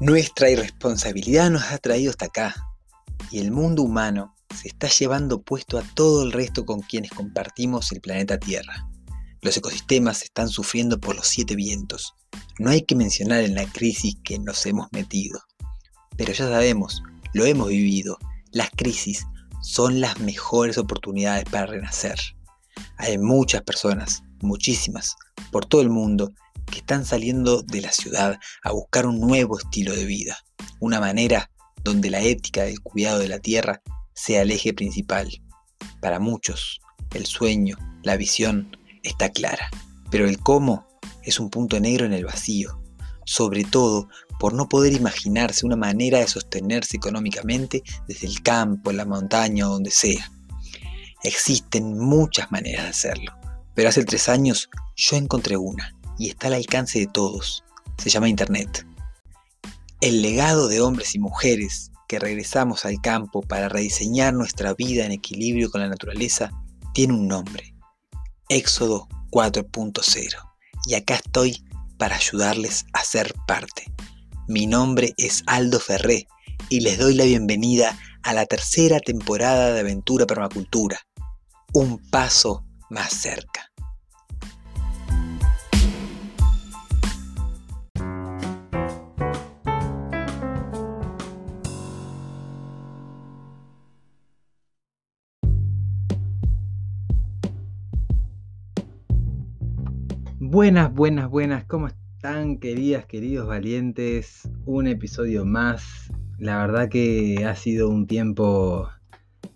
Nuestra irresponsabilidad nos ha traído hasta acá y el mundo humano se está llevando puesto a todo el resto con quienes compartimos el planeta Tierra. Los ecosistemas están sufriendo por los siete vientos. No hay que mencionar en la crisis que nos hemos metido. Pero ya sabemos, lo hemos vivido, las crisis son las mejores oportunidades para renacer. Hay muchas personas, muchísimas, por todo el mundo, están saliendo de la ciudad a buscar un nuevo estilo de vida, una manera donde la ética del cuidado de la tierra sea el eje principal. Para muchos, el sueño, la visión está clara, pero el cómo es un punto negro en el vacío, sobre todo por no poder imaginarse una manera de sostenerse económicamente desde el campo, la montaña o donde sea. Existen muchas maneras de hacerlo, pero hace tres años yo encontré una, y está al alcance de todos. Se llama Internet. El legado de hombres y mujeres que regresamos al campo para rediseñar nuestra vida en equilibrio con la naturaleza tiene un nombre. Éxodo 4.0. Y acá estoy para ayudarles a ser parte. Mi nombre es Aldo Ferré y les doy la bienvenida a la tercera temporada de Aventura Permacultura. Un paso más cerca. Buenas, buenas, buenas, ¿cómo están queridas, queridos valientes? Un episodio más. La verdad que ha sido un tiempo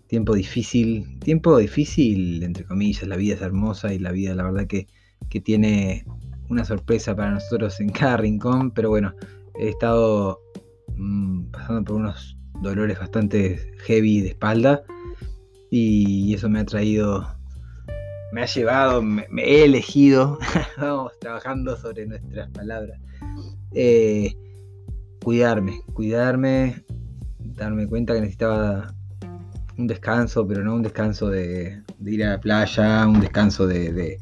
tiempo difícil, tiempo difícil entre comillas, la vida es hermosa y la vida la verdad que, tiene una sorpresa para nosotros en cada rincón, pero bueno, he estado mm, pasando por unos dolores bastante heavy de espalda y eso me ha traído me ha llevado, me, he elegido, vamos trabajando sobre nuestras palabras, eh, cuidarme, cuidarme, darme cuenta que necesitaba un descanso, pero no un descanso de, ir a la playa, un descanso de,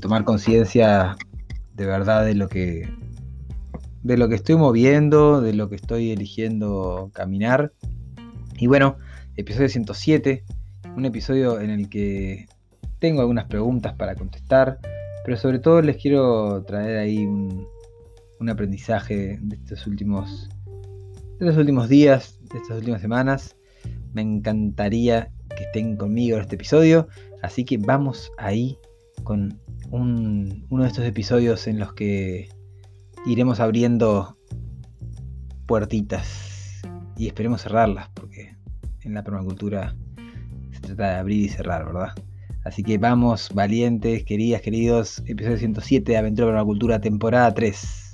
tomar conciencia de verdad de lo que de lo que estoy moviendo, de lo que estoy eligiendo caminar. Y bueno, episodio 107, un episodio en el que tengo algunas preguntas para contestar, pero sobre todo les quiero traer ahí un, aprendizaje de estos últimos de estos últimos días, de estas últimas semanas. Me encantaría que estén conmigo en este episodio, así que vamos ahí con uno de estos episodios en los que iremos abriendo puertitas y esperemos cerrarlas, porque en la permacultura se trata de abrir y cerrar, ¿verdad? Así que vamos, valientes, queridas, queridos, episodio 107 de Aventura para la Cultura, temporada 3.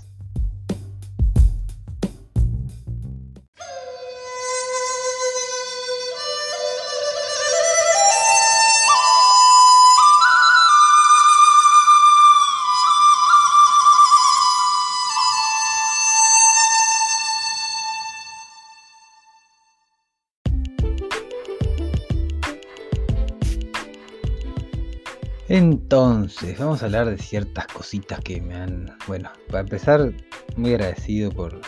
Vamos a hablar de ciertas cositas que me han. Bueno, para empezar, muy agradecido por,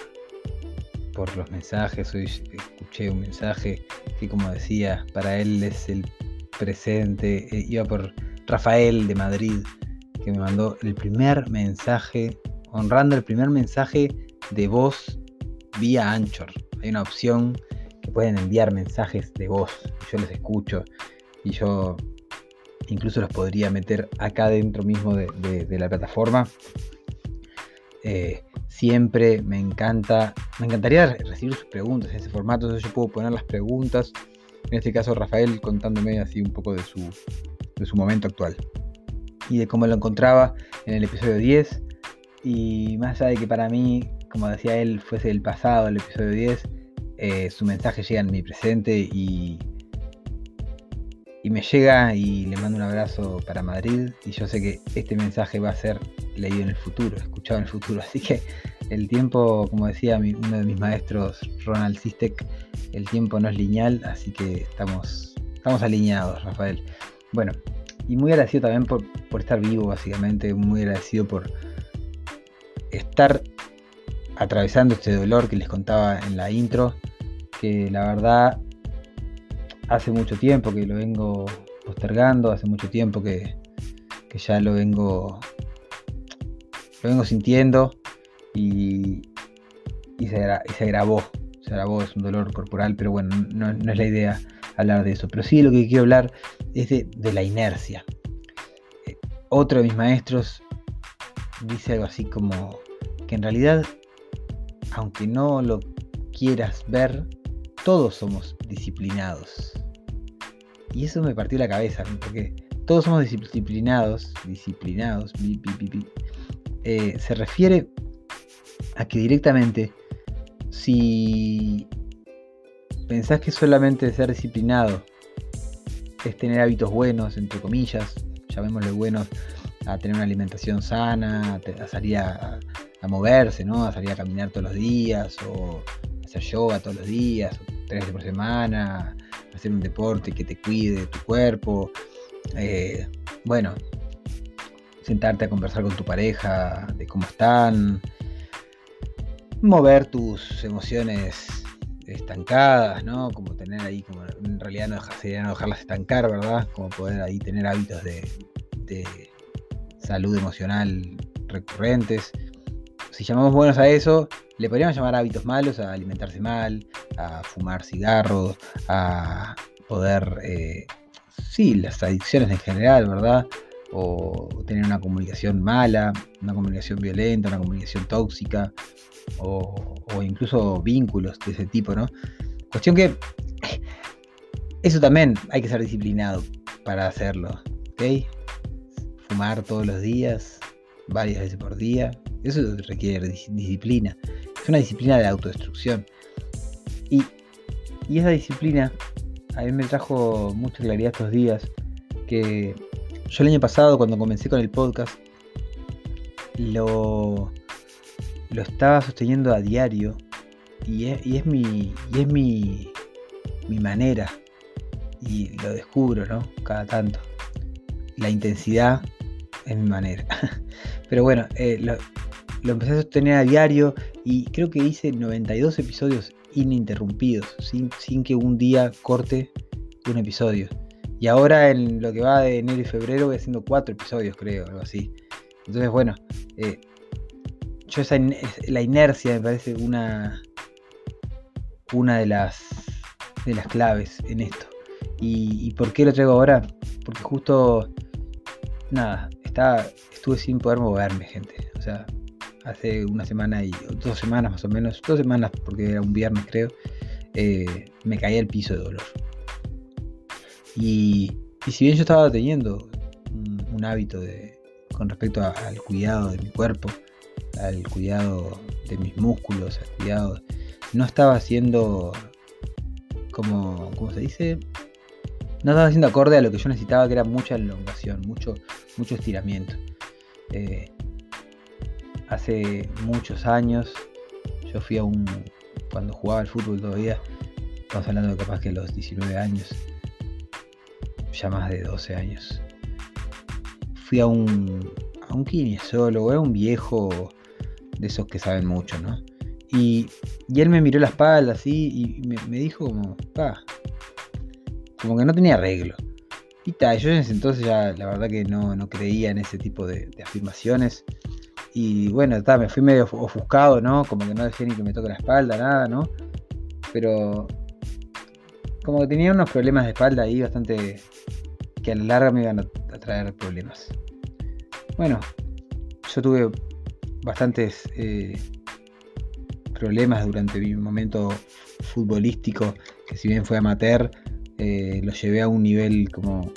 por los mensajes. Hoy escuché un mensaje que, como decía, para él es el presente. Eh, iba por Rafael de Madrid, que me mandó el primer mensaje, honrando el primer mensaje de voz vía Anchor. Hay una opción que pueden enviar mensajes de voz. Yo los escucho y yo incluso los podría meter acá dentro mismo de, la plataforma. Eh, siempre me encanta, me encantaría recibir sus preguntas en ese formato, entonces yo puedo poner las preguntas, en este caso Rafael contándome así un poco de su, de su momento actual y de cómo lo encontraba en el episodio 10 y más allá de que para mí, como decía él, fuese el pasado el episodio 10, eh, su mensaje llega en mi presente y y me llega y le mando un abrazo para Madrid y yo sé que este mensaje va a ser leído en el futuro, escuchado en el futuro. Así que el tiempo, como decía uno de mis maestros, Ronald Sistek, el tiempo no es lineal, así que estamos, estamos alineados, Rafael. Bueno, y muy agradecido también por, por estar vivo, básicamente, muy agradecido por estar atravesando este dolor que les contaba en la intro, que la verdad hace mucho tiempo que lo vengo postergando, hace mucho tiempo que, ya lo vengo, lo vengo sintiendo y, y, se, se agravó, se es un dolor corporal, pero bueno, no, es la idea hablar de eso. Pero sí lo que quiero hablar es de, de la inercia. Eh, otro de mis maestros dice algo así como que en realidad, aunque no lo quieras ver, todos somos disciplinados. Y eso me partió la cabeza, porque todos somos disciplinados, disciplinados, eh, se refiere a que directamente, si pensás que solamente ser disciplinado es tener hábitos buenos, entre comillas, llamémosle buenos, a tener una alimentación sana, a, salir a, moverse, ¿no? A salir a caminar todos los días, o hacer yoga todos los días, tres veces por semana, hacer un deporte que te cuide tu cuerpo. Eh, bueno, sentarte a conversar con tu pareja de cómo están, mover tus emociones estancadas, ¿no? Como tener ahí, como en realidad no sería no dejarlas estancar, ¿verdad? Como poder ahí tener hábitos de, de salud emocional recurrentes. Si llamamos buenos a eso, le podríamos llamar hábitos malos a alimentarse mal, a fumar cigarros, a poder, eh, sí, las adicciones en general, ¿verdad? O tener una comunicación mala, una comunicación violenta, una comunicación tóxica, o, incluso vínculos de ese tipo, ¿no? Cuestión que eso también hay que ser disciplinado para hacerlo, ¿ok? Fumar todos los días, varias veces por día, eso requiere disciplina. Es una disciplina de autodestrucción. Y, y esa disciplina a mí me trajo mucha claridad estos días que yo el año pasado cuando comencé con el podcast lo, lo estaba sosteniendo a diario y es, y es mi y es mi, mi manera y lo descubro no cada tanto. La intensidad es mi manera. Pero bueno eh, lo, lo empecé a sostener a diario y creo que hice 92 episodios ininterrumpidos, sin, sin que un día corte un episodio. Y ahora en lo que va de enero y febrero voy haciendo cuatro episodios, creo, algo así. Entonces, bueno, eh, yo esa la inercia me parece una, una de las, de las claves en esto. ¿Y, por qué lo traigo ahora? Porque justo, nada, está, estuve sin poder moverme, gente. O sea, hace una semana y dos semanas más o menos, dos semanas porque era un viernes creo, eh, me caí al piso de dolor. Y, si bien yo estaba teniendo un, hábito de, con respecto al cuidado de mi cuerpo, al cuidado de mis músculos, al cuidado, no estaba haciendo como, ¿cómo se dice? No estaba haciendo acorde a lo que yo necesitaba, que era mucha elongación, mucho, mucho estiramiento. Eh, hace muchos años. Yo fui a un. Cuando jugaba al fútbol todavía, estamos hablando de capaz que los 19 años, ya más de 12 años. Fui a un. a un kinesiólogo, era un viejo de esos que saben mucho, ¿no? Y, y él me miró la espalda así y me, dijo como, pa, como que no tenía arreglo. Y tal, yo en ese entonces ya la verdad que no, no creía en ese tipo de afirmaciones. Y bueno, me fui medio ofuscado, ¿no? Como que no decía ni que me toque la espalda, nada, ¿no? Pero como que tenía unos problemas de espalda ahí bastante que a la larga me iban a, traer problemas. Bueno, yo tuve bastantes eh, problemas durante mi momento futbolístico, que si bien fue amateur, eh, lo llevé a un nivel como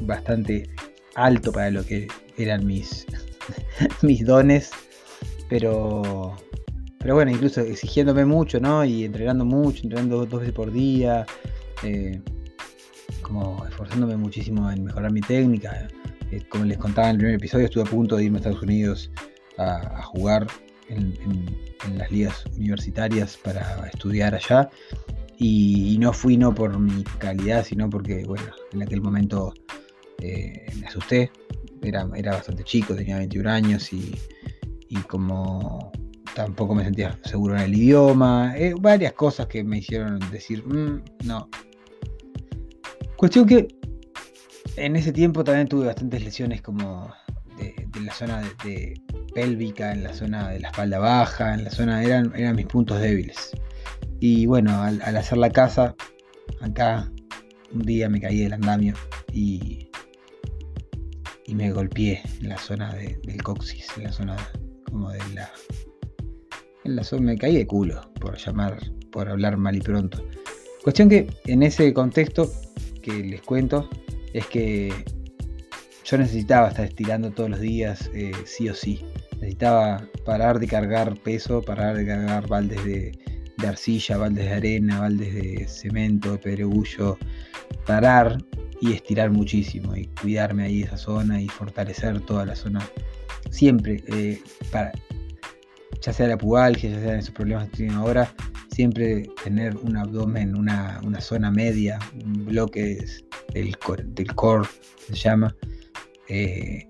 bastante alto para lo que eran mis mis dones, pero, pero bueno, incluso exigiéndome mucho, ¿no? Y entrenando mucho, entrenando dos veces por día, eh, como esforzándome muchísimo en mejorar mi técnica. Eh, como les contaba en el primer episodio, estuve a punto de irme a Estados Unidos a, jugar en, las ligas universitarias para estudiar allá. Y, no fui no por mi calidad, sino porque, bueno, en aquel momento eh, me asusté era, bastante chico, tenía 21 años y, como tampoco me sentía seguro en el idioma, eh, varias cosas que me hicieron decir, mm, no. Cuestión que en ese tiempo también tuve bastantes lesiones como de, la zona de, pélvica, en la zona de la espalda baja, en la zona, eran, eran mis puntos débiles. Y bueno, al, hacer la casa, acá un día me caí del andamio y, me golpeé en la zona del coxis, en la zona como de la en la zona, me caí de culo, por llamar, por hablar mal y pronto. Cuestión que en ese contexto que les cuento es que yo necesitaba estar estirando todos los días, eh, sí o sí. Necesitaba parar de cargar peso, parar de cargar baldes de, arcilla, baldes de arena, baldes de cemento, de pedregullo, parar y estirar muchísimo y cuidarme ahí esa zona y fortalecer toda la zona. Siempre, eh, para, ya sea la pubalgia, ya sea esos problemas que tienen ahora, siempre tener un abdomen, una, zona media, un bloque del del core se llama, eh,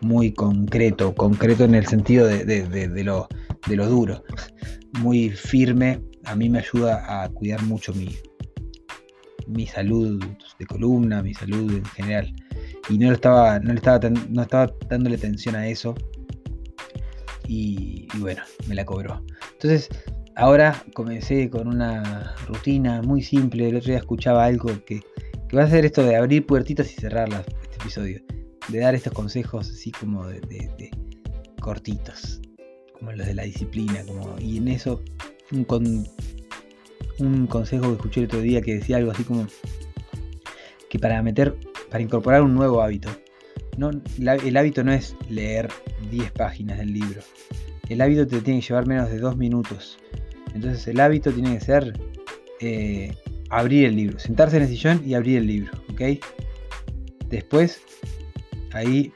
muy concreto, concreto en el sentido de, lo, de lo duro, muy firme, a mí me ayuda a cuidar mucho mi, mi salud de columna, mi salud en general. Y no, lo estaba, no, le estaba, no estaba dándole atención a eso y, bueno, me la cobró. Entonces, ahora comencé con una rutina muy simple. El otro día escuchaba algo que, va a ser esto de abrir puertitas y cerrarlas, este episodio. De dar estos consejos así como de, cortitos, como los de la disciplina. Como, y en eso, un, un consejo que escuché el otro día que decía algo así como que para meter, para incorporar un nuevo hábito, no, el hábito no es leer 10 páginas del libro. El hábito te tiene que llevar menos de 2 minutos. Entonces el hábito tiene que ser eh, abrir el libro, sentarse en el sillón y abrir el libro. Después, ahí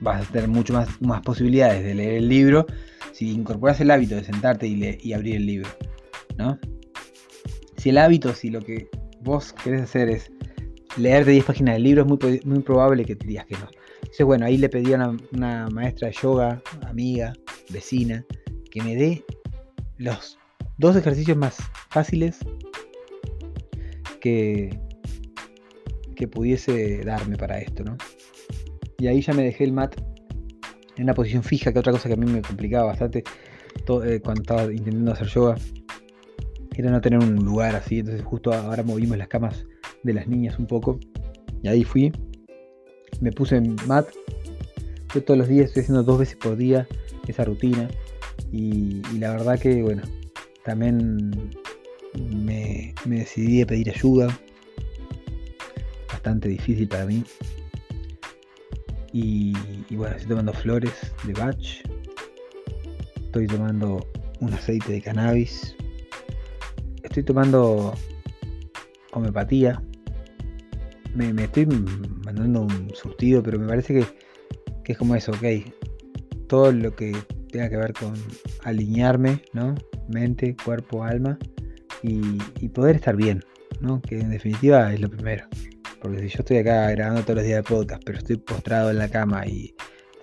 vas a tener mucho más, más posibilidades de leer el libro si incorporas el hábito de sentarte y, y abrir el libro, ¿no? Si el hábito, si lo que vos querés hacer es leerte 10 páginas del libro, es muy, muy probable que te digas que no. Entonces, bueno, ahí le pedí a una, maestra de yoga, amiga, vecina, que me dé los dos ejercicios más fáciles que, que pudiese darme para esto, ¿no? Y ahí ya me dejé el mat en una posición fija, que otra cosa que a mí me complicaba bastante eh, cuando estaba intentando hacer yoga, era no tener un lugar así, entonces justo ahora movimos las camas de las niñas un poco. Y ahí fui. Me puse en mat. Yo todos los días estoy haciendo dos veces por día esa rutina. Y, la verdad que, bueno, también me, decidí a pedir ayuda. Bastante difícil para mí. Y, y, bueno, estoy tomando flores de batch. Estoy tomando un aceite de cannabis. Estoy tomando homeopatía me, estoy mandando un surtido, pero me parece que, es como eso, ok. Todo lo que tenga que ver con alinearme, ¿no? Mente, cuerpo, alma y, poder estar bien, ¿no? Que en definitiva es lo primero. Porque si yo estoy acá grabando todos los días de podcast, pero estoy postrado en la cama y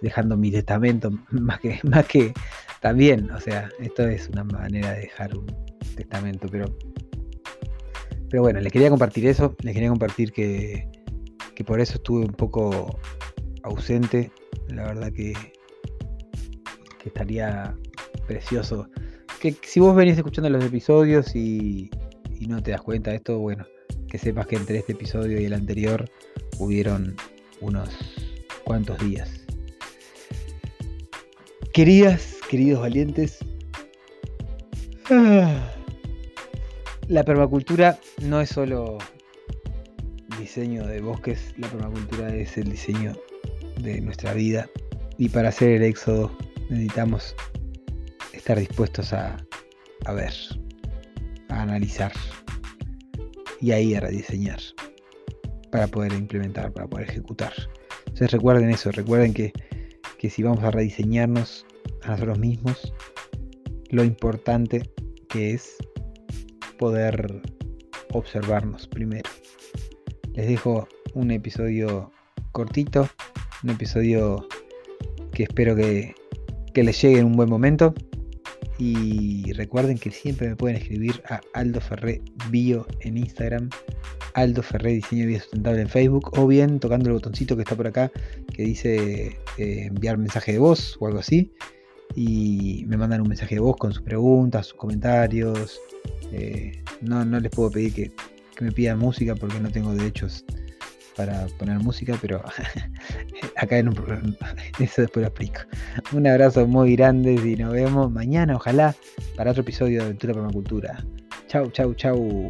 dejando mi testamento, más que, más que también, o sea, esto es una manera de dejar un testamento, pero pero bueno, les quería compartir eso, les quería compartir que, por eso estuve un poco ausente. La verdad que, que estaría precioso. Que si vos venís escuchando los episodios y, y no te das cuenta de esto, bueno, que sepas que entre este episodio y el anterior hubieron unos cuantos días. Queridas, queridos valientes, ah, la permacultura no es solo diseño de bosques, la permacultura es el diseño de nuestra vida y para hacer el éxodo necesitamos estar dispuestos a, ver, a analizar y ahí a rediseñar para poder implementar, para poder ejecutar. Entonces recuerden eso, recuerden que, que si vamos a rediseñarnos a nosotros mismos, lo importante que es poder observarnos primero. Les dejo un episodio cortito, un episodio que espero que, que les llegue en un buen momento. Y recuerden que siempre me pueden escribir a Aldo Ferré Bio en Instagram, Aldo Ferré Diseño Bio Sustentable en Facebook, o bien tocando el botoncito que está por acá que dice eh, enviar mensaje de voz o algo así. Y me mandan un mensaje de voz con sus preguntas, sus comentarios. Eh, no, no les puedo pedir que, me pidan música porque no tengo derechos para poner música, pero acá en un eso después lo explico. Un abrazo muy grande y nos vemos mañana, ojalá, para otro episodio de Aventura Permacultura. Chau, chau, chau.